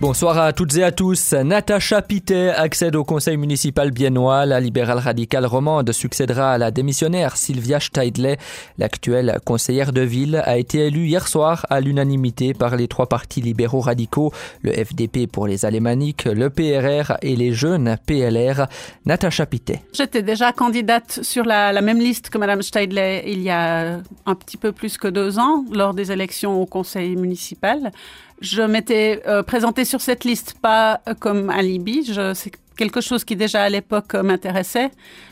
Bonsoir à toutes et à tous. Natacha Pittet accède au conseil municipal biennois. La libérale radicale romande succédera à la démissionnaire Sylvia Steidley. L'actuelle conseillère de ville a été élue hier soir à l'unanimité par les trois partis libéraux radicaux, le FDP pour les alémaniques, le PRR et les jeunes PLR. Natacha Pittet. J'étais déjà candidate sur la, la, même liste que Madame Steidley il y a un petit peu plus que deux ans lors des élections au conseil municipal. Je m'étais euh, présentée sur cette liste pas comme alibi. Je, c'est quelque chose qui déjà à l'époque m'intéressait.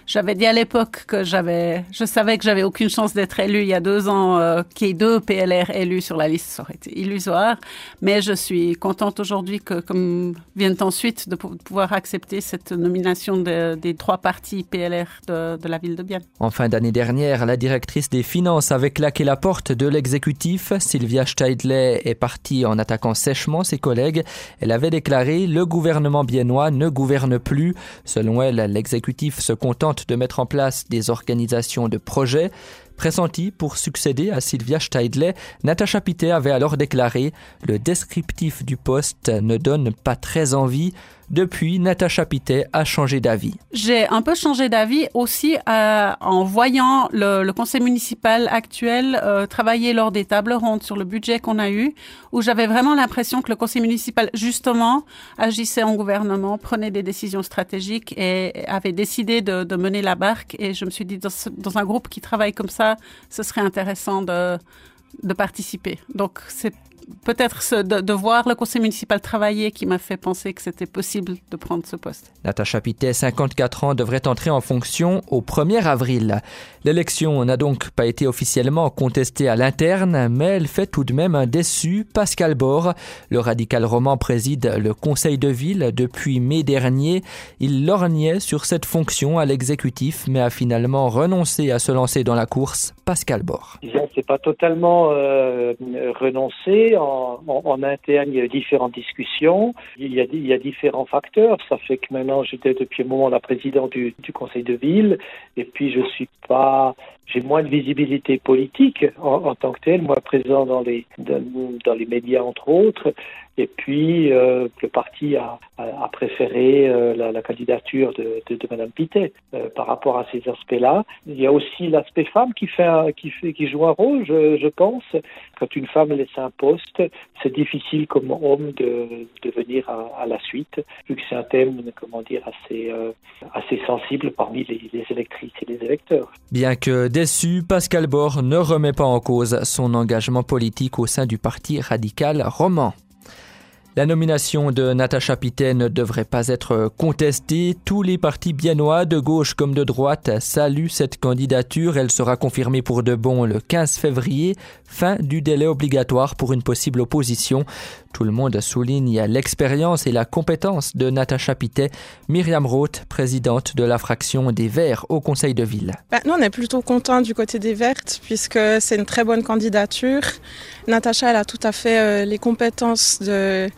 J'avais dit à l'époque que j'avais, je savais que j'avais aucune chance d'être élue il y a deux ans, euh, qu'il y ait deux PLR élus sur la liste, ça aurait été illusoire. Mais je suis contente aujourd'hui que, comme viennent ensuite, de pouvoir accepter cette nomination de, des trois partis PLR de, de, la ville de Bienne. En fin d'année dernière, la directrice des finances avait claqué la porte de l'exécutif. Sylvia Steidley est partie en attaquant sèchement ses collègues. Elle avait déclaré le gouvernement biennois ne gouverne plus. Selon elle, l'exécutif se contente de mettre en place des organisations de projets. Pressentie pour succéder à Sylvia Steidley, Natacha Pittet avait alors déclaré Le descriptif du poste ne donne pas très envie. Depuis, Natacha Pittet a changé d'avis. J'ai un peu changé d'avis aussi euh, en voyant le, conseil municipal actuel euh, travailler lors des tables rondes sur le budget qu'on a eu, où j'avais vraiment l'impression que le conseil municipal, justement, agissait en gouvernement, prenait des décisions stratégiques et avait décidé de, mener la barque. Et je me suis dit, dans un groupe qui travaille comme ça, ce serait intéressant de, de participer. Donc, c'est peut-être de, de, voir le conseil municipal travailler qui m'a fait penser que c'était possible de prendre ce poste. Natacha Pittet, 54 ans, devrait entrer en fonction au 1er avril. L'élection n'a donc pas été officiellement contestée à l'interne, mais elle fait tout de même un déçu. Pascal Bord, le radical roman, préside le conseil de ville depuis mai dernier. Il lorgnait sur cette fonction à l'exécutif, mais a finalement renoncé à se lancer dans la course. Pascal Bord. C'est pas totalement euh, renoncé en, en, en, interne, il y a différentes discussions, il y a, différents facteurs. Ça fait que maintenant, j'étais depuis un moment la présidente du, conseil de ville, et puis je suis pas, j'ai moins de visibilité politique en, tant que tel, moi présent dans les dans les médias entre autres. Et puis, euh, le parti a, préféré euh, la, candidature de, de, de Mme Pittet euh, par rapport à ces aspects-là. Il y a aussi l'aspect femme qui, joue un rôle, je, je pense. Quand une femme laisse un poste, c'est difficile comme homme de, venir à, la suite, vu que c'est un thème, assez, sensible parmi les, électrices et les électeurs. Bien que déçu, Pascal Bord ne remet pas en cause son engagement politique au sein du parti radical roman. La nomination de Natacha Pittet ne devrait pas être contestée. Tous les partis biennois, de gauche comme de droite, saluent cette candidature. Elle sera confirmée pour de bon le 15 février, fin du délai obligatoire pour une possible opposition. Tout le monde souligne l'expérience et la compétence de Natacha Pittet. Myriam Roth, présidente de la fraction des Verts au Conseil de ville. Nous, on est plutôt contents du côté des Vertes puisque c'est une très bonne candidature. Natacha, elle a tout à fait euh, les compétences de,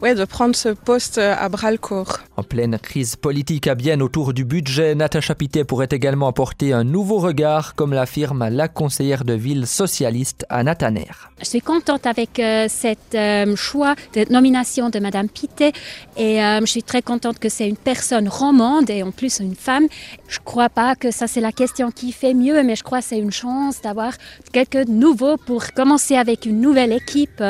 ouais, de prendre ce poste à bras le corps. En pleine crise politique à Bienne autour du budget, Natacha Pittet pourrait également apporter un nouveau regard, comme l'affirme la conseillère de ville socialiste Anna Tanner. Je suis contente avec euh, cette euh, choix de nomination de Madame Pittet et euh, je suis très contente que c'est une personne romande et en plus une femme. Je crois pas que ça c'est la question qui fait mieux, mais je crois que c'est une chance d'avoir quelques nouveaux pour commencer avec une nouvelle équipe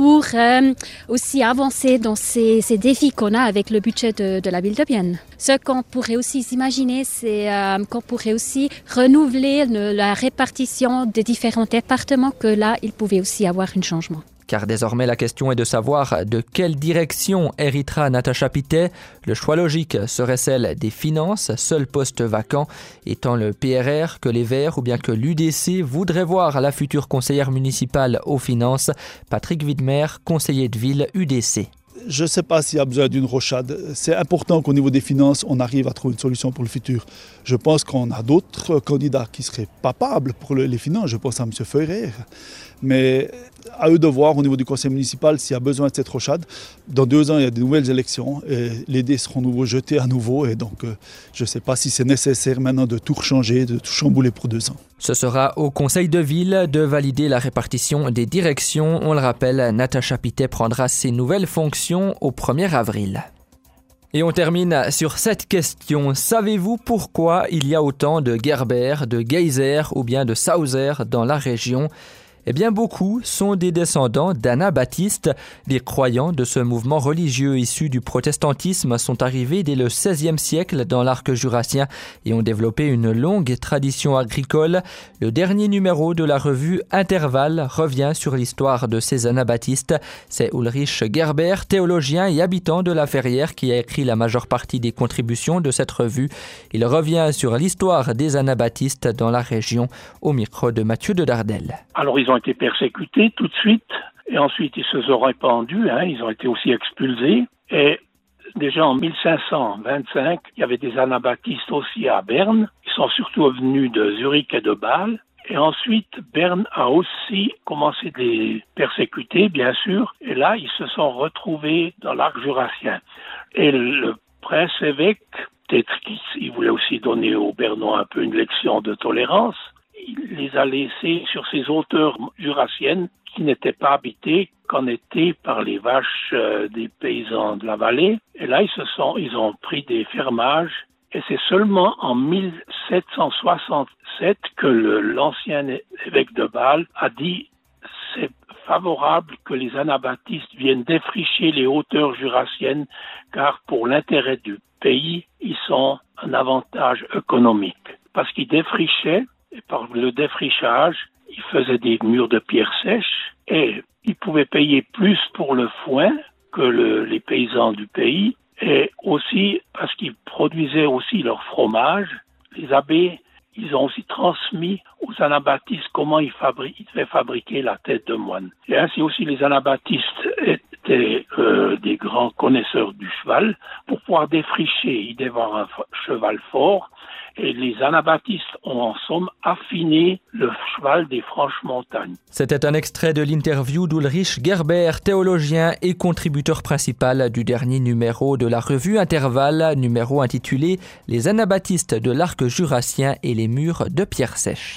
pour euh, aussi avancer dans ces, défis qu'on a avec le budget de, la ville de Bienne. Ce qu'on pourrait aussi imaginer, c'est euh, qu'on pourrait aussi renouveler le, la répartition des différents départements, que là, il pouvait aussi avoir un changement car désormais la question est de savoir de quelle direction héritera Natacha Pittet. Le choix logique serait celle des finances, seul poste vacant étant le PRR que les Verts ou bien que l'UDC voudrait voir la future conseillère municipale aux finances, Patrick Widmer, conseiller de ville UDC. Je ne sais pas s'il y a besoin d'une rochade. C'est important qu'au niveau des finances, on arrive à trouver une solution pour le futur. Je pense qu'on a d'autres candidats qui seraient papables pour les finances. Je pense à M. Feurer. Mais à eux de voir au niveau du conseil municipal s'il y a besoin de cette rochade. Dans deux ans, il y a de nouvelles élections et les dés seront nouveau jetés à nouveau. Et donc, euh, je ne sais pas si c'est nécessaire maintenant de tout changer, de tout chambouler pour deux ans. Ce sera au conseil de ville de valider la répartition des directions. On le rappelle, Natacha Pittet prendra ses nouvelles fonctions au 1er avril. Et on termine sur cette question. Savez-vous pourquoi il y a autant de Gerber, de Geyser ou bien de Sauser dans la région? Eh bien, beaucoup sont des descendants d'Anabaptistes. Les croyants de ce mouvement religieux issu du protestantisme sont arrivés dès le XVIe siècle dans l'arc jurassien et ont développé une longue tradition agricole. Le dernier numéro de la revue Intervalle revient sur l'histoire de ces anabaptistes. C'est Ulrich Gerber, théologien et habitant de la Ferrière, qui a écrit la majeure partie des contributions de cette revue. Il revient sur l'histoire des anabaptistes dans la région au micro de Mathieu de Dardel. Ont été persécutés tout de suite, et ensuite ils se sont répandus, hein, ils ont été aussi expulsés, et déjà en 1525, il y avait des anabaptistes aussi à Berne, ils sont surtout venus de Zurich et de Bâle, et ensuite, Berne a aussi commencé de les persécuter, bien sûr, et là, ils se sont retrouvés dans l'arc jurassien. Et le prince-évêque, peut-être qu'il voulait aussi donner aux Bernois un peu une leçon de tolérance, il les a laissés sur ces hauteurs jurassiennes qui n'étaient pas habitées qu'en été par les vaches euh, des paysans de la vallée. Et là, ils se sont, ils ont pris des fermages. Et c'est seulement en 1767 que l'ancien évêque de Bâle a dit c'est favorable que les anabaptistes viennent défricher les hauteurs jurassiennes car pour l'intérêt du pays, ils sont un avantage économique. Parce qu'ils défrichaient et par le défrichage, ils faisaient des murs de pierre sèche et ils pouvaient payer plus pour le foin que les paysans du pays et aussi parce qu'ils produisaient aussi leur fromage. Les abbés, ils ont aussi transmis aux anabaptistes comment ils, ils devaient fabriquer la tête de moine. Et ainsi aussi les anabaptistes euh, des grands connaisseurs du cheval. Pour pouvoir défricher, ils devaient un cheval fort et les anabaptistes ont en somme affiné le cheval des franches montagnes. C'était un extrait de l'interview d'Ulrich Gerber, théologien et contributeur principal du dernier numéro de la revue Intervalle, numéro intitulé Les anabaptistes de l'arc jurassien et les murs de pierre sèche.